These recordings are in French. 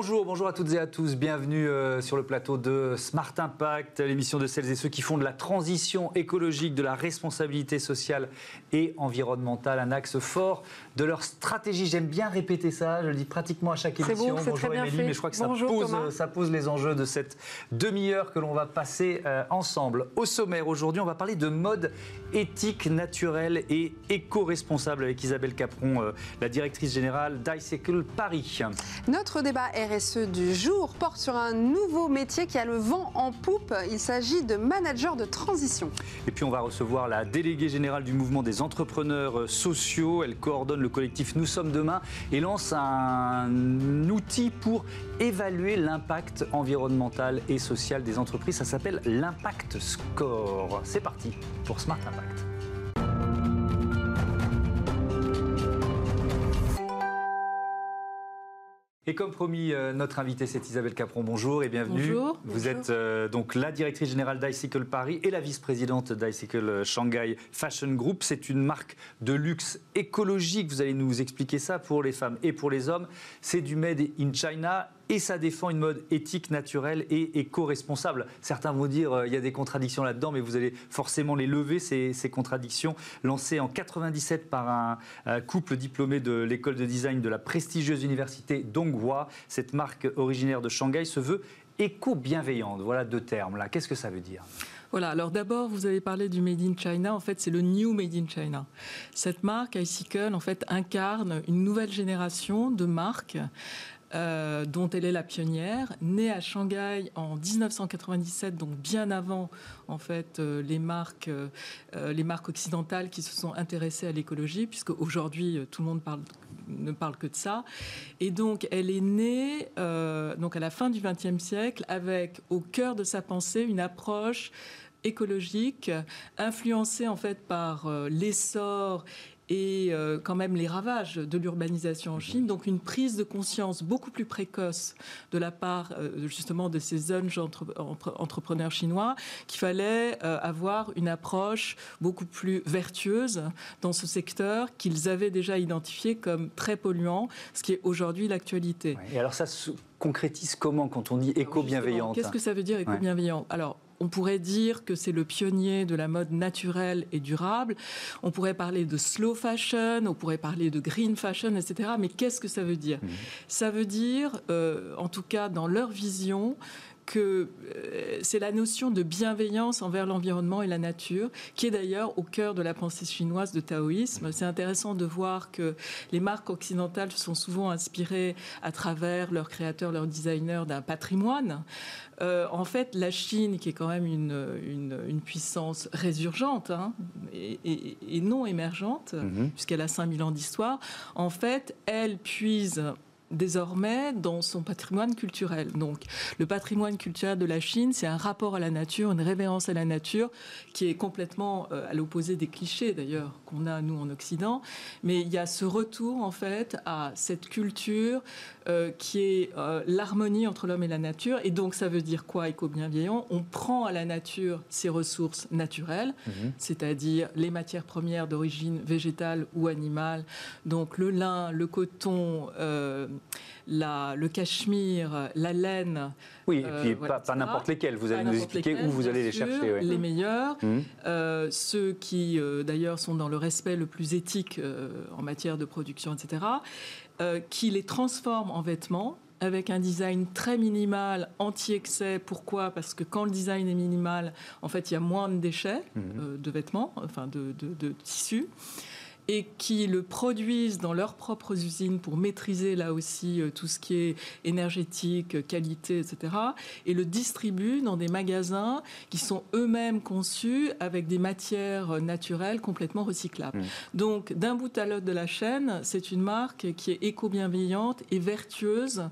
Bonjour, bonjour à toutes et à tous. Bienvenue euh, sur le plateau de Smart Impact, l'émission de celles et ceux qui font de la transition écologique, de la responsabilité sociale et environnementale un axe fort de leur stratégie. J'aime bien répéter ça, je le dis pratiquement à chaque émission. Beau, bonjour Émilie, mais je crois que ça pose, ça pose, les enjeux de cette demi-heure que l'on va passer euh, ensemble. Au sommaire aujourd'hui, on va parler de mode éthique, naturel et éco-responsable avec Isabelle Capron, euh, la directrice générale d'Icycle Paris. Notre débat RSE du jour porte sur un nouveau métier qui a le vent en poupe. Il s'agit de manager de transition. Et puis on va recevoir la déléguée générale du mouvement des entrepreneurs sociaux. Elle coordonne le collectif Nous sommes demain et lance un outil pour évaluer l'impact environnemental et social des entreprises. Ça s'appelle l'Impact Score. C'est parti pour Smart Impact. Et comme promis, euh, notre invitée, c'est Isabelle Capron. Bonjour et bienvenue. Bonjour. Vous êtes euh, donc la directrice générale d'Icycle Paris et la vice-présidente d'Icycle Shanghai Fashion Group. C'est une marque de luxe écologique. Vous allez nous expliquer ça pour les femmes et pour les hommes. C'est du Made in China et ça défend une mode éthique, naturelle et éco-responsable. Certains vont dire euh, y a des contradictions là-dedans, mais vous allez forcément les lever, ces, contradictions. Lancées en 97 par un, couple diplômé de l'école de design de la prestigieuse université Donghua, cette marque originaire de Shanghai se veut éco-bienveillante. Voilà deux termes là. Qu'est-ce que ça veut dire? Voilà, alors d'abord, vous avez parlé du Made in China. En fait, c'est le New Made in China. Cette marque, Icicle, en fait, incarne une nouvelle génération de marques euh, dont elle est la pionnière, née à Shanghai en 1997, donc bien avant en fait euh, les marques, euh, les marques occidentales qui se sont intéressées à l'écologie, puisque aujourd'hui tout le monde ne parle que de ça. Et donc elle est née donc à la fin du XXe siècle avec au cœur de sa pensée une approche écologique, influencée en fait par l'essor et euh, quand même les ravages de l'urbanisation en Chine. Donc une prise de conscience beaucoup plus précoce de la part euh, justement de ces jeunes entrepreneurs chinois qu'il fallait euh, avoir une approche beaucoup plus vertueuse dans ce secteur qu'ils avaient déjà identifié comme très polluant, ce qui est aujourd'hui l'actualité. Et alors ça se concrétise comment quand on dit éco-bienveillante Qu'est-ce que ça veut dire éco-bienveillant Alors on pourrait dire que c'est le pionnier de la mode naturelle et durable. On pourrait parler de slow fashion, on pourrait parler de green fashion, etc. Mais qu'est-ce que ça veut dire? Mmh. Ça veut dire, euh, en tout cas dans leur vision, que euh, c'est la notion de bienveillance envers l'environnement et la nature, qui est d'ailleurs au cœur de la pensée chinoise de taoïsme. C'est intéressant de voir que les marques occidentales sont souvent inspirées à travers leurs créateurs, leurs designers d'un patrimoine. Euh, en fait, la Chine, qui est quand même une, une, puissance résurgente hein, et, non émergente, mm-hmm. puisqu'elle a 5000 ans d'histoire, en fait, elle puise désormais dans son patrimoine culturel. Donc, le patrimoine culturel de la Chine, c'est un rapport à la nature, une révérence à la nature, qui est complètement euh, à l'opposé des clichés d'ailleurs qu'on a nous en Occident. Mais il y a ce retour en fait à cette culture euh, qui est euh, l'harmonie entre l'homme et la nature. Et donc, ça veut dire quoi, éco-bienveillant? On prend à la nature ses ressources naturelles, mhm. c'est-à-dire les matières premières d'origine végétale ou animale, donc le lin, le coton la, le cachemire, la laine. Oui, et puis euh, pas, n'importe lesquels. Vous allez nous expliquer où vous allez les chercher. Les meilleurs, mmh. euh, ceux qui euh, d'ailleurs sont dans le respect le plus éthique en matière de production, etc., qui les transforment en vêtements avec un design très minimal, anti-excès. Pourquoi? Parce que quand le design est minimal, en fait, il y a moins de déchets mmh. de vêtements, enfin de, de, de tissus et qui le produisent dans leurs propres usines pour maîtriser là aussi euh, tout ce qui est énergétique, qualité, etc. Et le distribuent dans des magasins qui sont eux-mêmes conçus avec des matières naturelles complètement recyclables. Mmh. Donc d'un bout à l'autre de la chaîne, c'est une marque qui est éco-bienveillante et vertueuse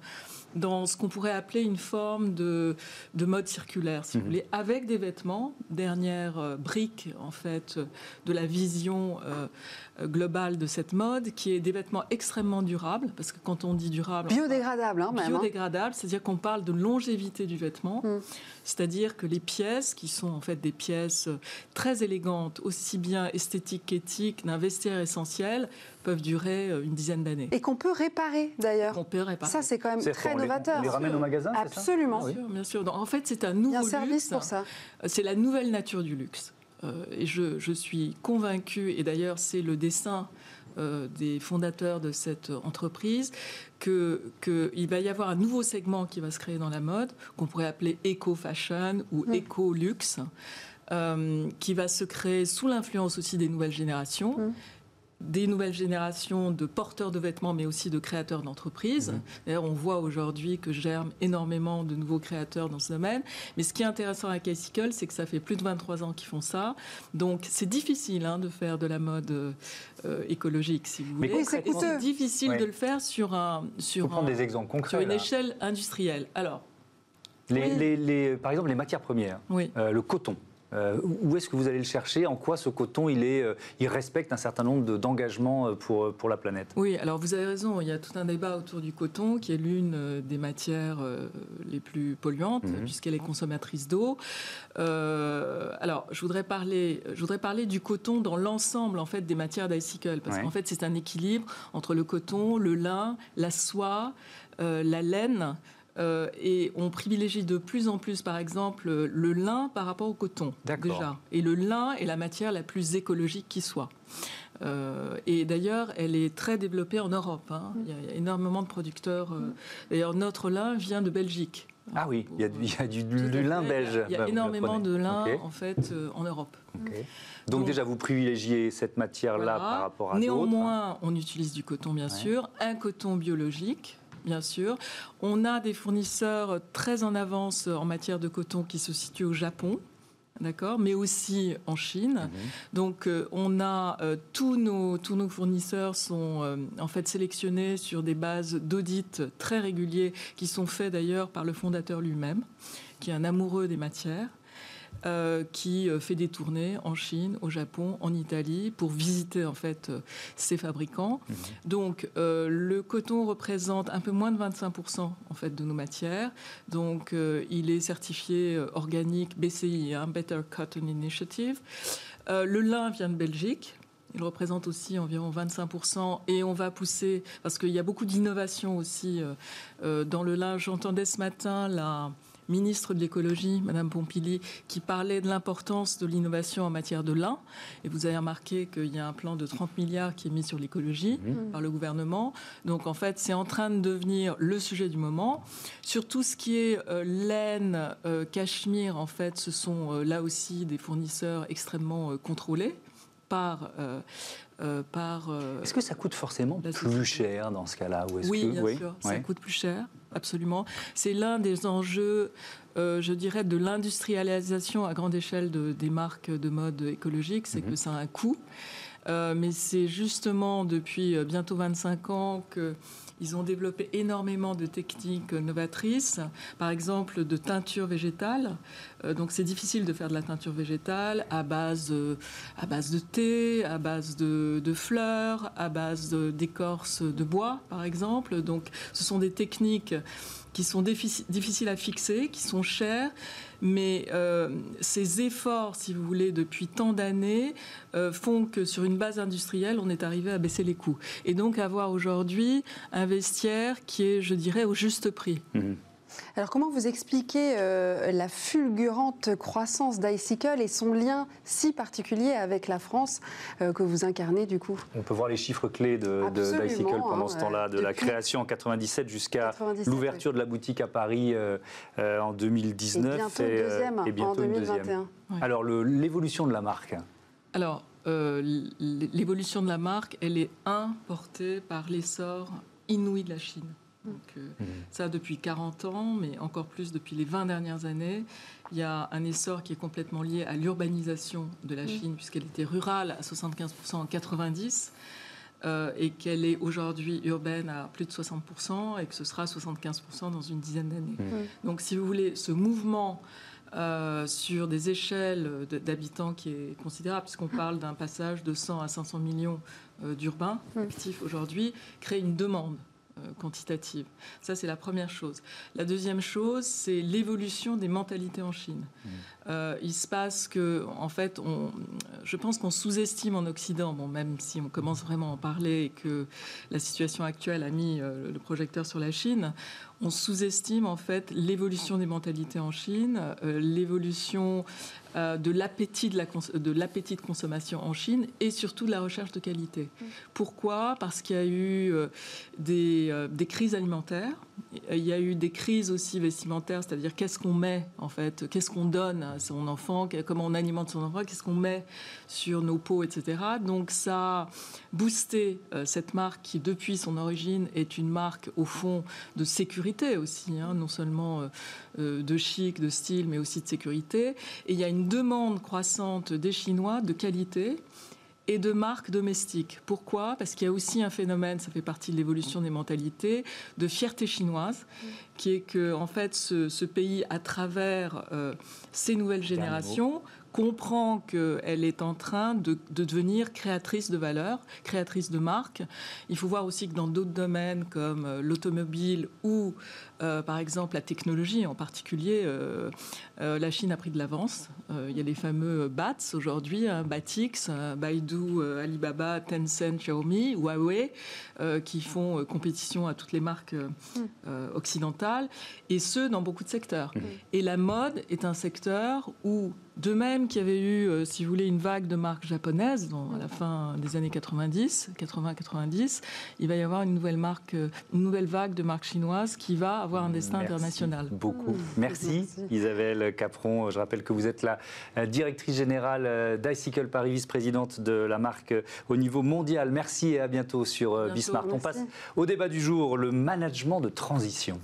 dans ce qu'on pourrait appeler une forme de, de mode circulaire, si vous mhm. voulez, avec des vêtements, dernière euh, brique en fait de la vision euh, globale de cette mode, qui est des vêtements extrêmement durables, parce que quand on dit durable, biodégradable, hein, même, hein. biodégradable, c'est-à-dire qu'on parle de longévité du vêtement. Mm. C'est-à-dire que les pièces, qui sont en fait des pièces très élégantes, aussi bien esthétiques qu'éthiques, d'un vestiaire essentiel, peuvent durer euh, une dizaine d'années. Et qu'on peut réparer d'ailleurs. On peut réparer. Ça, c'est quand même très novateur. On les ramène au magasin, ça? Absolument. Bien sûr, bien sûr. Donc, en fait, c'est un nouveau Il y a un service luxe. pour ça. C'est la nouvelle nature du luxe. Euh, et je, je suis convaincue, et d'ailleurs c'est le dessin euh, des fondateurs de cette entreprise, qu'il va y avoir un nouveau segment qui va se créer dans la mode, qu'on pourrait appeler éco-fashion ou Mm. éco-luxe, euh, qui va se créer sous l'influence aussi des nouvelles générations. Mm. Des nouvelles générations de porteurs de vêtements, mais aussi de créateurs d'entreprises. D'ailleurs, on voit aujourd'hui que germent énormément de nouveaux créateurs dans ce domaine. Mais ce qui est intéressant à Bicycle, c'est que ça fait plus de 23 ans qu'ils font ça. Donc, c'est difficile hein, de faire de la mode euh, écologique, si vous Mais voulez. C'est difficile Ouais. de le faire sur un sur, un- des exemples concrets. sur une là. échelle industrielle. Alors, Les- Oui. les- les- par exemple, les matières premières, oui. euh, le coton. Euh, où est-ce que vous allez le chercher? En quoi ce coton il, est, euh, il respecte un certain nombre de- d'engagements euh, pour, pour la planète? Oui, alors vous avez raison, il y a tout un débat autour du coton qui est l'une des matières les plus polluantes Mhm. puisqu'elle est consommatrice d'eau. Euh, alors, je voudrais parler, je voudrais parler du coton dans l'ensemble en fait des matières d'icycle parce Ouais. qu'en fait c'est un équilibre entre le coton, le lin, la soie, euh, la laine. Euh, et on privilégie de plus en plus, par exemple, le lin par rapport au coton, D'accord. déjà. Et le lin est la matière la plus écologique qui soit. Euh, et d'ailleurs, elle est très développée en Europe. hein. Il, y a, il y a énormément de producteurs. euh, D'ailleurs, notre lin vient de Belgique. Ah oui, il y a, du- il y a du, Tout à du lin fait. belge. Il y Bah, a vous énormément de lin, en fait, euh, en Europe. Donc, Donc- déjà, vous privilégiez cette matière-là Voilà. par rapport à d'autres. Néanmoins, on utilise du coton, bien Ouais. sûr, un coton biologique. Bien sûr. On a des fournisseurs très en avance en matière de coton qui se situent au Japon, d'accord, mais aussi en Chine. Mhm. Donc, euh, on a euh, tous nos tous nos fournisseurs sont euh, en fait sélectionnés sur des bases d'audit très réguliers qui sont faits d'ailleurs par le fondateur lui-même, qui est un amoureux des matières. Euh, qui euh, fait des tournées en Chine, au Japon, en Italie pour visiter en fait euh, ces fabricants. Mhm. Donc euh, le coton représente un peu moins de 25% en fait de nos matières. Donc euh, il est certifié euh, organique BCI, hein, Better Cotton Initiative. Euh, le lin vient de Belgique. Il représente aussi environ 25% et on va pousser parce qu'il y a beaucoup d'innovation aussi euh, euh, dans le lin. J'entendais ce matin la ministre de l'écologie, Madame Pompili, qui parlait de l'importance de l'innovation en matière de lin. Et vous avez remarqué qu'il y a un plan de 30 milliards qui est mis sur l'écologie Mhm. par le gouvernement. Donc en fait, c'est en train de devenir le sujet du moment. Sur tout ce qui est euh, laine, euh, cachemire, en fait, ce sont euh, là aussi des fournisseurs extrêmement contrôlés par euh, par euh, Est-ce que ça coûte forcément plus cher dans ce cas-là ou est-ce oui, que... bien sûr, ça coûte plus cher, absolument. C'est l'un des enjeux, euh, je dirais, de l'industrialisation à grande échelle de- des marques de mode écologique, c'est Mhm. que ça a un coût. Euh, mais c'est justement depuis euh, bientôt 25 ans que ils ont développé énormément de techniques novatrices, par exemple de teinture végétale. Euh, donc c'est difficile de faire de la teinture végétale à base, euh, à base de thé, à base de, de fleurs, à base d'écorce de bois, par exemple. Donc ce sont des techniques qui sont diffici- difficiles à fixer, qui sont chères, mais euh, ces efforts, si vous voulez, depuis tant d'années, euh, font que sur une base industrielle, on est arrivé à baisser les coûts. Et donc avoir aujourd'hui un vestiaire qui est, je dirais, au juste prix. Mhm. Alors comment vous expliquez euh, la fulgurante croissance d'iCycle et son lien si particulier avec la France euh, que vous incarnez du coup? On peut voir les chiffres clés de, de pendant hein, ce temps-là, de la création en 97 jusqu'à 97, l'ouverture de la boutique à Paris euh, euh, en Et 2019 bientôt et, euh, deuxième et bientôt en une deuxième. 2021. Ouais. Alors l'évolution de la marque. Alors, euh, l'évolution de la marque, elle est un portée par l'essor inouï de la Chine. Donc, euh, Mhm. ça depuis 40 ans, mais encore plus depuis les 20 dernières années. Il y a un essor qui est complètement lié à l'urbanisation de la Chine, puisqu'elle était rurale à 75% en 90. euh, et qu'elle est aujourd'hui urbaine à plus de 60% et que ce sera 75% dans une dizaine d'années. Mhm. Donc si vous voulez, ce mouvement euh, sur des échelles d'habitants qui est considérable, puisqu'on parle d'un passage de 100 à 500 millions euh, d'urbains actifs aujourd'hui, crée une demande quantitative. Ça, c'est la première chose. La deuxième chose, c'est l'évolution des mentalités en Chine. Euh, il se passe que, en fait, on, je pense qu'on sous-estime en Occident, bon, même si on commence vraiment à en parler et que la situation actuelle a mis euh, le projecteur sur la Chine, on sous-estime en fait l'évolution des mentalités en Chine, euh, l'évolution euh, de l'appétit de, de, l'appétit de consommation en Chine et surtout de la recherche de qualité. Mm. Pourquoi? Parce qu'il y a eu euh, des, des, crises alimentaires, il y a eu des crises aussi vestimentaires, c'est-à-dire qu'est-ce qu'on met en fait, qu'est-ce qu'on donne à son enfant, comment on alimente son enfant, qu'est-ce qu'on met sur nos peaux, etc. Donc ça a boosté cette marque qui depuis son origine est une marque au fond de sécurité aussi, hein, non seulement euh, euh, de chic, de style, mais aussi de sécurité. Et il y a une demande croissante des Chinois de qualité et de marques domestiques. Pourquoi? Parce qu'il y a aussi un phénomène, ça fait partie de l'évolution des mentalités, de fierté chinoise, qui est que en fait ce, pays, à travers euh, ces nouvelles générations, comprend qu'elle est en train de, devenir créatrice de valeur, créatrice de marque. Il faut voir aussi que dans d'autres domaines comme euh, l'automobile ou euh, par exemple la technologie en particulier, euh, la Chine a pris de l'avance. il y a les fameux BATS aujourd'hui, hein, Batix, Baidu, Alibaba, Tencent, Xiaomi, Huawei, qui font compétition à toutes les marques mm. occidentales, et ce dans beaucoup de secteurs. Mm. Et la mode est un secteur où de même qu'il y avait eu, euh, si vous voulez, une vague de marques japonaises à la fin des années 90, 80-90, il va y avoir une nouvelle marque, euh, une nouvelle vague de marques chinoises qui va avoir un destin Merci international. Beaucoup. Mmh. Merci, Isabelle Capron. Je rappelle que vous êtes la euh, directrice générale d'Icycle Paris, vice-présidente de la marque au niveau mondial. Merci et à bientôt sur Bismarck. On passe au débat du jour, le management de transition.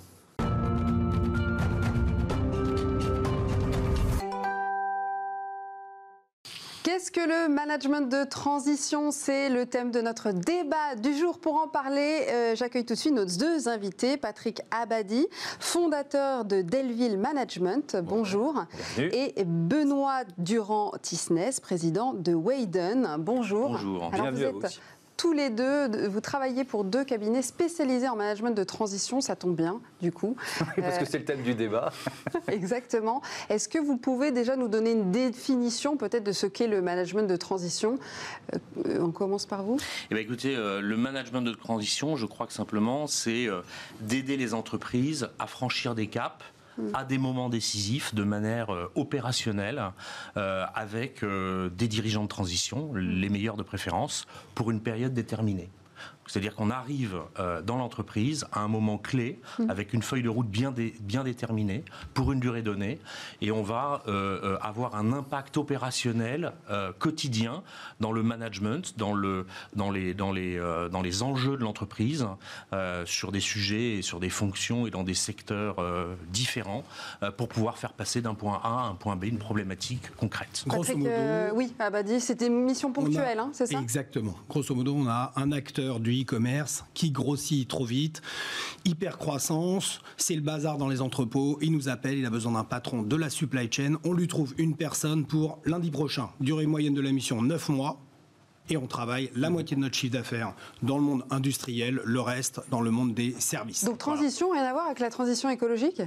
Qu'est-ce que le management de transition C'est le thème de notre débat du jour. Pour en parler, euh, j'accueille tout de suite nos deux invités. Patrick Abadi, fondateur de Delville Management, bonjour. Et Benoît Durand-Tisnès, président de Wayden, bonjour. Bonjour, bienvenue à vous tous les deux, vous travaillez pour deux cabinets spécialisés en management de transition, ça tombe bien du coup. parce que c'est le thème du débat. Exactement. Est-ce que vous pouvez déjà nous donner une définition peut-être de ce qu'est le management de transition? Euh, On commence par vous. Eh bien, écoutez, euh, le management de transition, je crois que simplement, c'est euh, d'aider les entreprises à franchir des caps à des moments décisifs de manière euh, opérationnelle euh, avec euh, des dirigeants de transition, les meilleurs de préférence, pour une période déterminée. C'est-à-dire qu'on arrive euh, dans l'entreprise à un moment clé, mmh. avec une feuille de route bien, bien déterminée, pour une durée donnée, et on va euh, euh, avoir un impact opérationnel quotidien dans le management, dans, le, dans, les, dans, les, dans les enjeux de l'entreprise, sur des sujets et sur des fonctions et dans des secteurs différents, pour pouvoir faire passer d'un point A à un point B une problématique concrète. Grosso modo, oui, Abadi, c'était une mission ponctuelle, hein, c'est ça? Exactement. Grosso modo, on a un acteur du e-commerce qui grossit trop vite, hyper croissance, c'est le bazar dans les entrepôts, il nous appelle, il a besoin d'un patron de la supply chain, on lui trouve une personne pour lundi prochain, durée moyenne de la mission 9 mois, et on travaille la moitié de notre chiffre d'affaires dans le monde industriel, le reste dans le monde des services. Donc transition, rien à voir avec la transition écologique?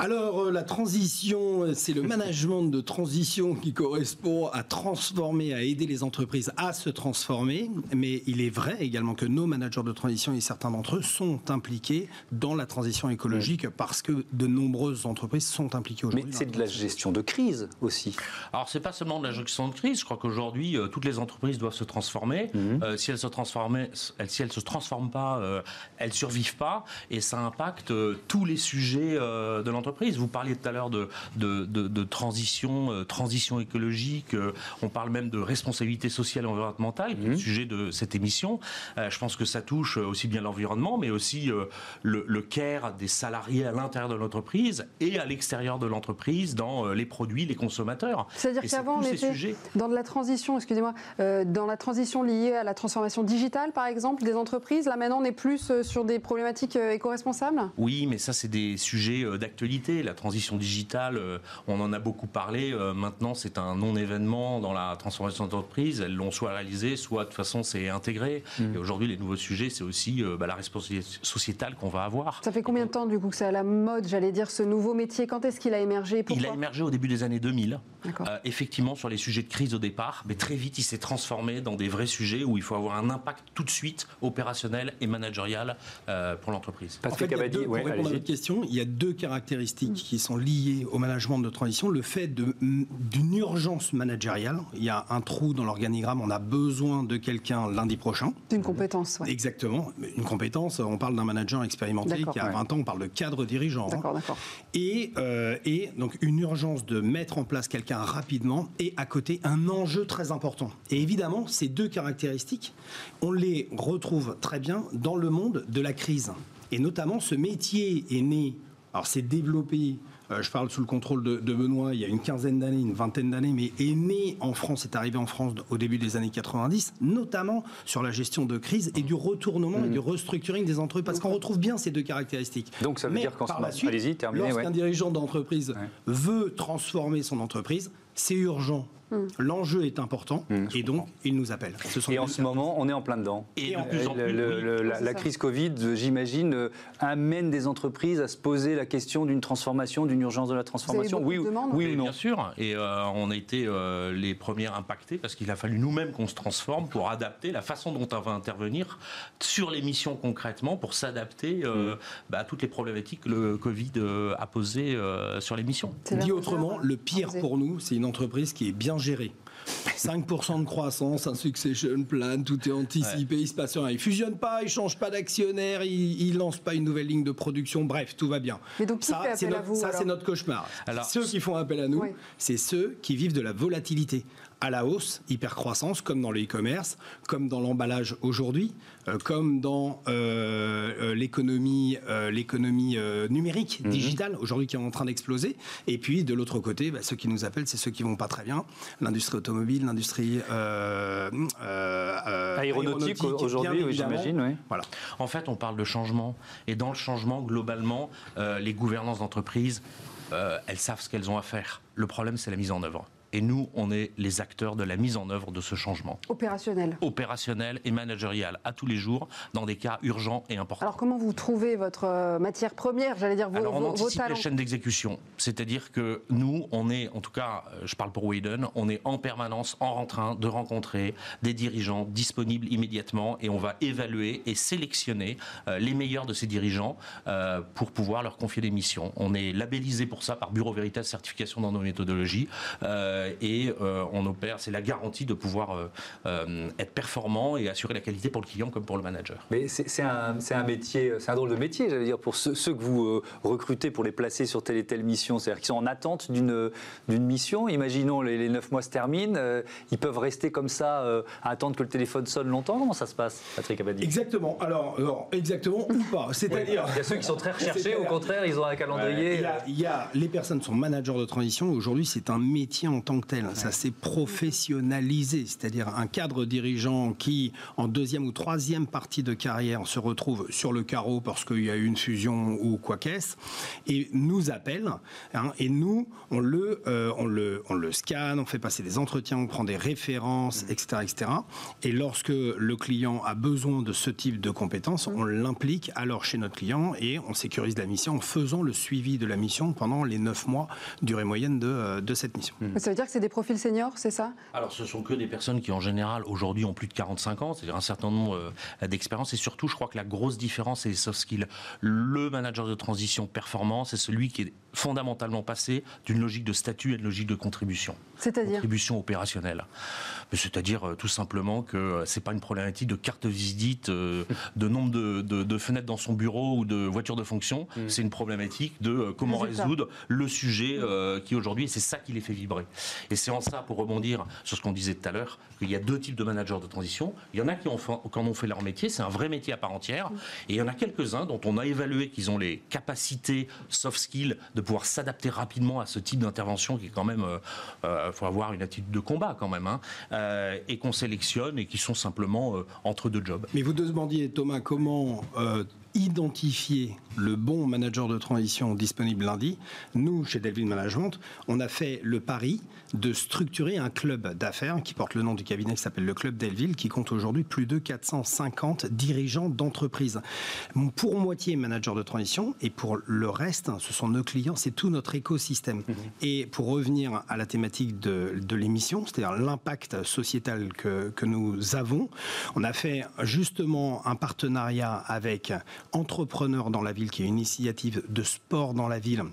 Alors, euh, la transition, euh, c'est le management de transition qui correspond à transformer, à aider les entreprises à se transformer. Mais il est vrai également que nos managers de transition et certains d'entre eux sont impliqués dans la transition écologique parce que de nombreuses entreprises sont impliquées aujourd'hui. Mais c'est de la gestion de crise aussi. Alors, c'est pas seulement de la gestion de crise. Je crois qu'aujourd'hui, euh, toutes les entreprises doivent se transformer. Mhm. si elles se transforment, si elles se transforment pas, elles survivent pas, et ça impacte tous les sujets de l'entreprise vous parliez tout à l'heure de, de, transition, euh, transition écologique. Euh, on parle même de responsabilité sociale et environnementale, qui est le mmh. sujet de cette émission. Euh, je pense que ça touche aussi bien l'environnement, mais aussi le, care des salariés à l'intérieur de l'entreprise et à l'extérieur de l'entreprise, dans les produits, les consommateurs. C'est-à-dire qu'avant, on était dans de la transition, excusez-moi, dans la transition liée à la transformation digitale, par exemple, des entreprises. Là, maintenant, on est plus sur des problématiques éco-responsables? Oui, mais ça, c'est des sujets d'actualité d'actualité. La transition digitale, euh, on en a beaucoup parlé. Euh, maintenant, c'est un non-événement dans la transformation d'entreprise. Elles l'ont soit réalisé, soit de toute façon c'est intégré. Mm. Et aujourd'hui, les nouveaux sujets, c'est aussi bah, la responsabilité sociétale qu'on va avoir. Ça fait combien de temps du coup que c'est à la mode, j'allais dire, ce nouveau métier? Quand est-ce qu'il a émergé? Il a émergé au début des années 2000. effectivement, sur les sujets de crise au départ, mais très vite, il s'est transformé dans des vrais sujets où il faut avoir un impact tout de suite opérationnel et managérial pour l'entreprise. Patrick en pour répondre à votre question, il y a deux caractéristiques qui sont liées au management de transition. Le fait d'une urgence managériale. Il y a un trou dans l'organigramme, on a besoin de quelqu'un lundi prochain. D'une compétence, oui. Exactement. Une compétence, on parle d'un manager expérimenté qui a 20 ans, on parle de cadre dirigeant. Hein. D'accord, d'accord. Et, euh, et donc une urgence de mettre en place quelqu'un rapidement et à côté un enjeu très important. Et évidemment, ces deux caractéristiques, on les retrouve très bien dans le monde de la crise. Et notamment, ce métier est né, alors c'est développé, euh, je parle sous le contrôle de, Benoît, il y a une quinzaine d'années, une vingtaine d'années, mais est né en France, est arrivé en France au début des années 90, notamment sur la gestion de crise et du retournement et du restructuring des entreprises, parce qu'on retrouve bien ces deux caractéristiques. Donc ça veut dire qu'en ce moment, lorsqu'un dirigeant d'entreprise veut transformer son entreprise, c'est urgent Hmm. L'enjeu est important hmm. et donc il nous appelle. et en ce moment, on est en plein dedans. Et en plus, en plus la, crise Covid, j'imagine, euh, amène des entreprises à se poser la question d'une transformation, d'une urgence de la transformation. Oui, oui ou non Bien sûr. Et euh, on a été euh, les premiers impactés parce qu'il a fallu nous-mêmes qu'on se transforme pour adapter la façon dont on va intervenir sur les missions concrètement pour s'adapter hmm. bah, à toutes les problématiques que le Covid a posées sur les missions. Dit autrement, le pire pour nous, c'est une entreprise qui est bien géré. 5% de croissance, un succession plan, tout est anticipé, il se passe rien. Il fusionne pas, il change pas d'actionnaire, il, il lance pas une nouvelle ligne de production, bref, tout va bien. Mais donc, ça, c'est notre, ça, c'est notre cauchemar. Alors, ceux qui font appel à nous, c'est ceux qui vivent de la volatilité à la hausse, hyper croissance, comme dans le e-commerce, comme dans l'emballage aujourd'hui, euh, comme dans euh, euh, l'économie, l'économie numérique, mhm. digitale, aujourd'hui qui est en train d'exploser. Et puis de l'autre côté, bah, ceux qui nous appellent, c'est ceux qui vont pas très bien. L'industrie automobile, l'industrie aéronautique, aujourd'hui, oui, j'imagine. Oui. Voilà. En fait, on parle de changement. Et dans le changement, globalement, les gouvernances d'entreprise, elles savent ce qu'elles ont à faire. Le problème, c'est la mise en œuvre. Et nous, on est les acteurs de la mise en œuvre de ce changement. Opérationnel. Opérationnel et managérial à tous les jours, dans des cas urgents et importants. Alors comment vous trouvez votre euh, matière première, j'allais dire vos, Alors on anticipe les chaînes d'exécution. C'est-à-dire que nous, on est, en tout cas, euh, je parle pour Whedon, on est en permanence en train de rencontrer des dirigeants disponibles immédiatement et on va évaluer et sélectionner euh, les meilleurs de ces dirigeants pour pouvoir leur confier des missions. On est labellisé pour ça par Bureau Veritas Certification dans nos méthodologies. Euh, et euh, on opère, c'est la garantie de pouvoir euh, être performant et assurer la qualité pour le client comme pour le manager. Mais c'est un, un, métier, c'est un drôle de métier, j'allais dire, pour ceux, que vous recrutez pour les placer sur telle et telle mission. C'est-à-dire qu'ils sont en attente d'une mission. Imaginons les, neuf 9 mois se terminent, ils peuvent rester comme ça à attendre que le téléphone sonne longtemps. Comment ça se passe, Patrick Abadi? Exactement. Alors, exactement ou pas. C'est-à-dire. il y a ceux qui sont très recherchés, au contraire, ils ont un calendrier. Il y, a, il y a les personnes sont managers de transition. Aujourd'hui, c'est un métier en tant que tel. Ça s'est professionnalisé, c'est-à-dire un cadre dirigeant qui, en deuxième ou troisième partie de carrière, se retrouve sur le carreau parce qu'il y a eu une fusion ou quoi qu'est-ce, et nous appelle. Hein, et nous, on le, euh, on, le, on le scanne, on fait passer des entretiens, on prend des références, etc., etc. Et lorsque le client a besoin de ce type de compétences, on l'implique alors chez notre client et on sécurise la mission en faisant le suivi de la mission pendant les neuf mois durée moyenne de, euh, de cette mission. Ça veut dire que c'est des profils seniors, c'est ça? Alors, ce sont que des personnes qui, en général, aujourd'hui, ont plus de 45 ans, c'est-à-dire un certain nombre euh, d'expériences. Et surtout, je crois que la grosse différence, c'est les soft skills. Le manager de transition performant, c'est celui qui est fondamentalement passé d'une logique de statut à une logique de contribution. C'est-à-dire Contribution opérationnelle. C'est-à-dire euh, tout simplement que euh, c'est pas une problématique de carte visite, de nombre de, fenêtres dans son bureau ou de voitures de fonction. Mm. C'est une problématique de comment résoudre le sujet qui aujourd'hui, c'est ça qui les fait vibrer. Et c'est en ça, pour rebondir sur ce qu'on disait tout à l'heure, qu'il y a deux types de managers de transition. Il y en a qui, ont en ont fait leur métier, c'est un vrai métier à part entière. Et il y en a quelques-uns dont on a évalué qu'ils ont les capacités, soft skills, de pouvoir s'adapter rapidement à ce type d'intervention qui est quand même, il euh, euh, faut avoir une attitude de combat quand même, hein, euh, et qu'on sélectionne et qui sont simplement entre deux jobs. Mais vous demandiez, Thomas, comment identifier le bon manager de transition disponible lundi, nous, chez Delville Management, on a fait le pari de structurer un club d'affaires qui porte le nom du cabinet qui s'appelle le Club Delville, qui compte aujourd'hui plus de 450 dirigeants d'entreprise. Pour moitié manager de transition et pour le reste, ce sont nos clients, c'est tout notre écosystème. Mmh. Et pour revenir à la thématique de, de l'émission, c'est-à-dire l'impact sociétal que, que nous avons, on a fait justement un partenariat avec Entrepreneurs dans la ville, qui est une initiative de sport dans la ville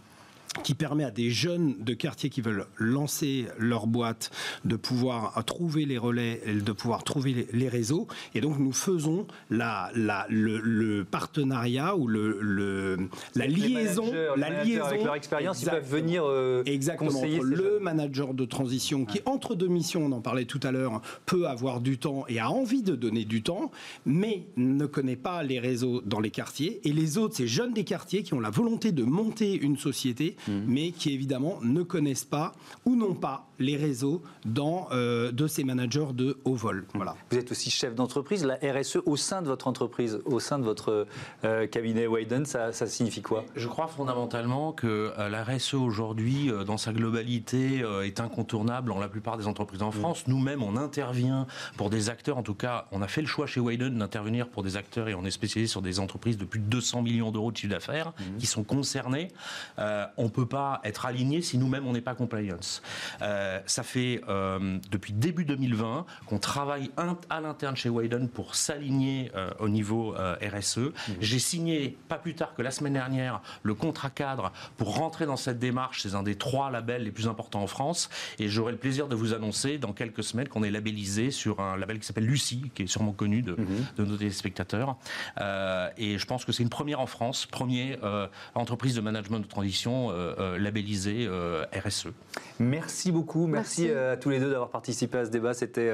qui permet à des jeunes de quartier qui veulent lancer leur boîte de pouvoir trouver les relais, de pouvoir trouver les réseaux. Et donc nous faisons la, la, le, partenariat ou le, le la liaison, la liaison avec leur expérience, ils peuvent venir euh, exactement conseiller le manager de transition qui entre deux missions, on en parlait tout à l'heure, peut avoir du temps et a envie de donner du temps, mais ne connaît pas les réseaux dans les quartiers. Et les autres, ces jeunes des quartiers qui ont la volonté de monter une société Mhm. mais qui évidemment ne connaissent pas ou n'ont pas les réseaux dans, euh, de ces managers de haut vol. Voilà. Vous êtes aussi chef d'entreprise, la RSE au sein de votre entreprise, au sein de votre euh, cabinet Wayden, ça, signifie quoi? Je crois fondamentalement que euh, la RSE aujourd'hui, dans sa globalité, est incontournable dans la plupart des entreprises en France. Nous-mêmes, on intervient pour des acteurs, en tout cas, on a fait le choix chez Wayden d'intervenir pour des acteurs et on est spécialisé sur des entreprises de plus de 200 millions d'euros de chiffre d'affaires mhm. qui sont concernées. on peut pas être aligné si nous-mêmes on n'est pas compliance. Euh, ça fait euh, depuis début 2020 qu'on travaille à l'interne chez Wayden pour s'aligner euh, au niveau RSE. Mmh. J'ai signé pas plus tard que la semaine dernière le contrat cadre pour rentrer dans cette démarche. C'est un des trois labels les plus importants en France et j'aurai le plaisir de vous annoncer dans quelques semaines qu'on est labellisé sur un label qui s'appelle Lucie, qui est sûrement connu de, mmh. de nos téléspectateurs. et je pense que c'est une première en France, première entreprise de management de transition labellisé euh, RSE. Merci beaucoup, merci, à tous les deux d'avoir participé à ce débat. C'était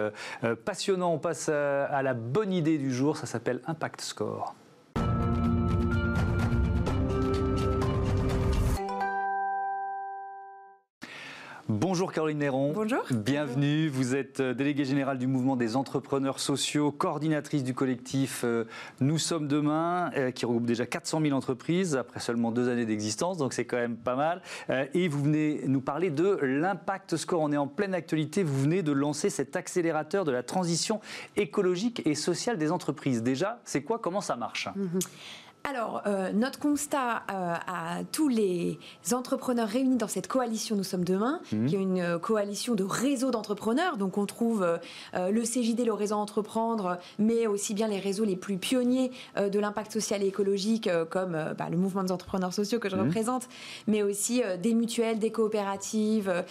passionnant. On passe à la bonne idée du jour, ça s'appelle Impact Score. Bonjour Caroline Néron. Bonjour. Bienvenue. Vous êtes euh, déléguée générale du mouvement des entrepreneurs sociaux, coordinatrice du collectif euh, Nous sommes demain, euh, qui regroupe déjà 400 000 entreprises après seulement deux années d'existence, donc c'est quand même pas mal. Et vous venez nous parler de l'impact score. On est en pleine actualité. Vous venez de lancer cet accélérateur de la transition écologique et sociale des entreprises. Déjà, c'est quoi? Comment ça marche? Mhm alors, euh, notre constat euh, à tous les entrepreneurs réunis dans cette coalition Nous sommes demain, mmh. qui est une euh, coalition de réseaux d'entrepreneurs. Donc, on trouve le CJD, le réseau Entreprendre, mais aussi bien les réseaux les plus pionniers de l'impact social et écologique, comme bah, le mouvement des entrepreneurs sociaux que je mmh. représente, mais aussi des mutuelles, des coopératives,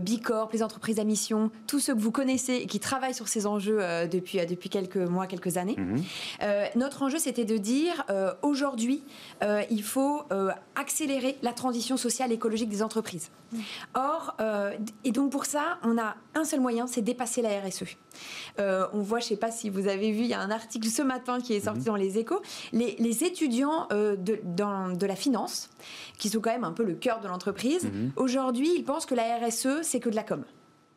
Bicorp, les entreprises à mission, tous ceux que vous connaissez et qui travaillent sur ces enjeux depuis, depuis quelques mois, quelques années. Mmh. notre enjeu, c'était de dire aujourd'hui, aujourd'hui, euh, il faut euh, accélérer la transition sociale et écologique des entreprises. Or, euh, et donc pour ça, on a un seul moyen, c'est dépasser la RSE. on voit, je ne sais pas si vous avez vu, il y a un article ce matin qui est sorti mhm. dans les échos, les, étudiants de, dans, de la finance, qui sont quand même un peu le cœur de l'entreprise, mhm. aujourd'hui, ils pensent que la RSE, c'est que de la com.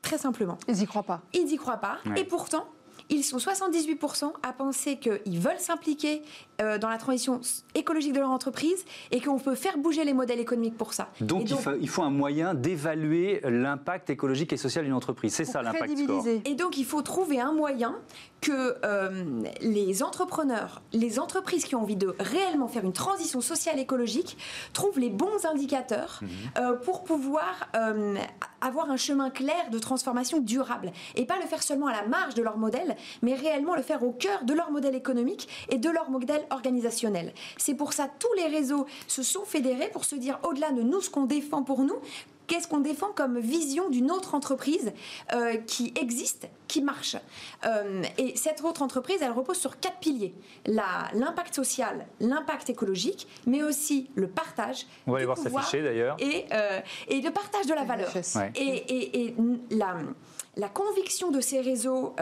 Très simplement. Ils n'y croient pas. Ils n'y croient pas. Et pourtant, ils sont 78% à penser qu'ils veulent s'impliquer euh, dans la transition écologique de leur entreprise et qu'on peut faire bouger les modèles économiques pour ça. Donc, il, faut, un moyen d'évaluer l'impact écologique et social d'une entreprise. C'est ça l'impact score. Et donc il faut trouver un moyen que euh, les entrepreneurs, les entreprises qui ont envie de réellement faire une transition sociale écologique trouvent les bons indicateurs mhm. euh, pour pouvoir avoir un chemin clair de transformation durable et pas le faire seulement à la marge de leur modèle, mais réellement le faire au cœur de leur modèle économique et de leur modèle organisationnel. C'est pour ça tous les réseaux se sont fédérés pour se dire au-delà de nous ce qu'on défend pour nous, qu'est-ce qu'on défend comme vision d'une autre entreprise euh, qui existe, qui marche. Euh, et cette autre entreprise, elle repose sur quatre piliers. L'impact social, l'impact écologique, mais aussi le partage. On va aller voir s'afficher d'ailleurs. Et, euh, et, le partage de la valeur. Et, et, et la, la, conviction de ces réseaux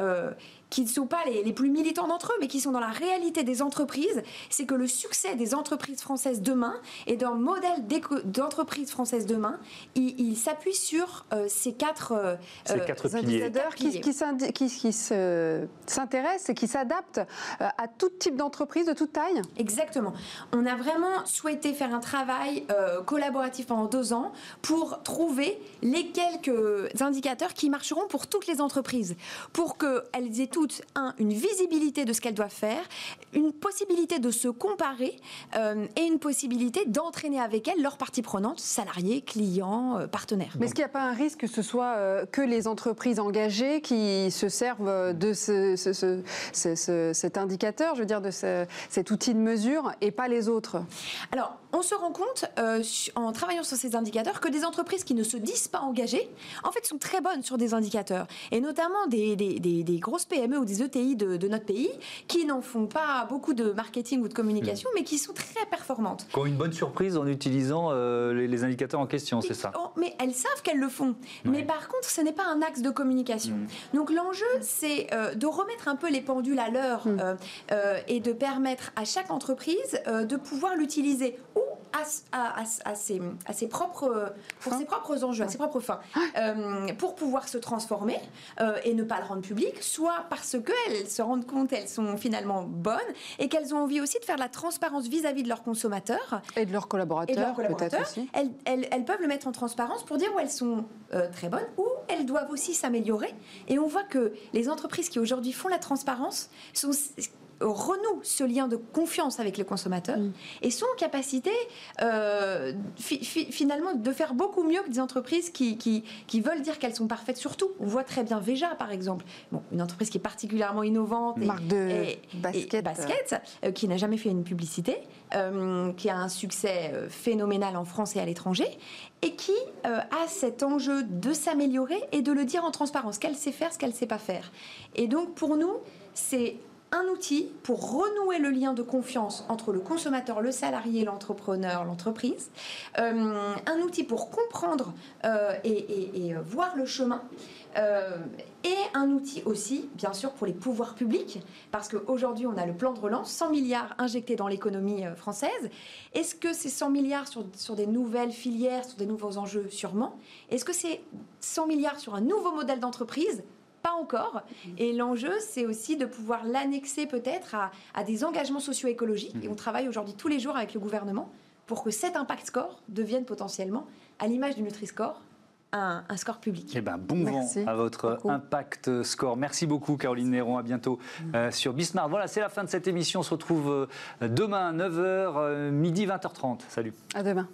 qui ne sont pas les, les plus militants d'entre eux, mais qui sont dans la réalité des entreprises, c'est que le succès des entreprises françaises demain et d'un modèle d'entreprise française demain, il, il s'appuie sur euh, ces quatre, euh, Ces euh, quatre piliers. qui, qui qui- qui se- s'intéressent et qui s'adaptent euh, à tout type d'entreprise de toute taille? Exactement. On a vraiment souhaité faire un travail euh, collaboratif pendant deux ans pour trouver les quelques indicateurs qui marcheront pour toutes les entreprises, pour qu'elles aient toutes, un, une visibilité de ce qu'elles doivent faire, une possibilité de se comparer euh, et une possibilité d'entraîner avec elles leurs parties prenantes, salariés, clients, euh, partenaires. Mais est-ce qu'il n'y a pas un risque que ce soit que les entreprises engagées qui se servent de ce- ce- ce- ce- ce- cet indicateur, je veux dire, de ce- cet outil de mesure, et pas les autres Alors, on se rend compte, euh, en travaillant sur ces indicateurs, que des entreprises qui ne se disent pas engagées, en fait, sont très bonnes sur des indicateurs. Et notamment des, des- des- des grosses PME ou des ETI de, de notre pays, qui n'en font pas beaucoup de marketing ou de communication, mais qui sont très performantes. Qui ont une bonne surprise en utilisant euh, les, les indicateurs en question, c'est ça? Oh, mais elles savent qu'elles le font. Mais par contre, ce n'est pas un axe de communication. Donc l'enjeu, c'est euh, de remettre un peu les pendules à l'heure euh, euh, et de permettre à chaque entreprise de pouvoir l'utiliser ou à, ses, à ses propres, pour ses propres enjeux, à ses propres fins, euh, pour pouvoir se transformer euh, et ne pas le rendre public, soit parce qu'elles se rendent compte qu'elles sont finalement bonnes et qu'elles ont envie aussi de faire de la transparence vis-à-vis de leurs consommateurs. Et de leurs collaborateurs, peut-être aussi. Elles, elles- elles peuvent le mettre en transparence pour dire où elles sont euh, très bonnes, où elles doivent aussi s'améliorer. Et on voit que les entreprises qui aujourd'hui font la transparence sont renouent ce lien de confiance avec les consommateurs et sont en capacité euh, fi- fi- finalement de faire beaucoup mieux que des entreprises qui, qui, qui veulent dire qu'elles sont parfaites sur tout. On voit très bien Veja par exemple, bon, une entreprise qui est particulièrement innovante et, Marque de et- basket. et basket, euh, qui n'a jamais fait une publicité, euh, qui a un succès phénoménal en France et à l'étranger, et qui a cet enjeu de s'améliorer et de le dire en transparence, ce qu'elle sait faire, ce qu'elle ne sait pas faire. Et donc pour nous, c'est un outil pour renouer le lien de confiance entre le consommateur, le salarié, l'entrepreneur, l'entreprise. Euh, un outil pour comprendre euh, et, euh, voir le chemin. Et un outil aussi, bien sûr, pour les pouvoirs publics, parce qu'aujourd'hui, on a le plan de relance, 100 milliards injectés dans l'économie française. Est-ce que ces 100 milliards sur, sur des nouvelles filières, sur des nouveaux enjeux Sûrement? Est-ce que c'est 100 milliards sur un nouveau modèle d'entreprise? Pas encore. Et l'enjeu, c'est aussi de pouvoir l'annexer peut-être à, à des engagements socio-écologiques. Et on travaille aujourd'hui tous les jours avec le gouvernement pour que cet impact score devienne potentiellement, à l'image du Nutri-Score, un, un score public. Eh ben, bon Merci vent à votre beaucoup. impact score. Merci beaucoup, Caroline Néron. À bientôt euh, sur Bismarck. Voilà, c'est la fin de cette émission. On se retrouve euh, demain, 9h, midi, 20h30. Salut. À demain.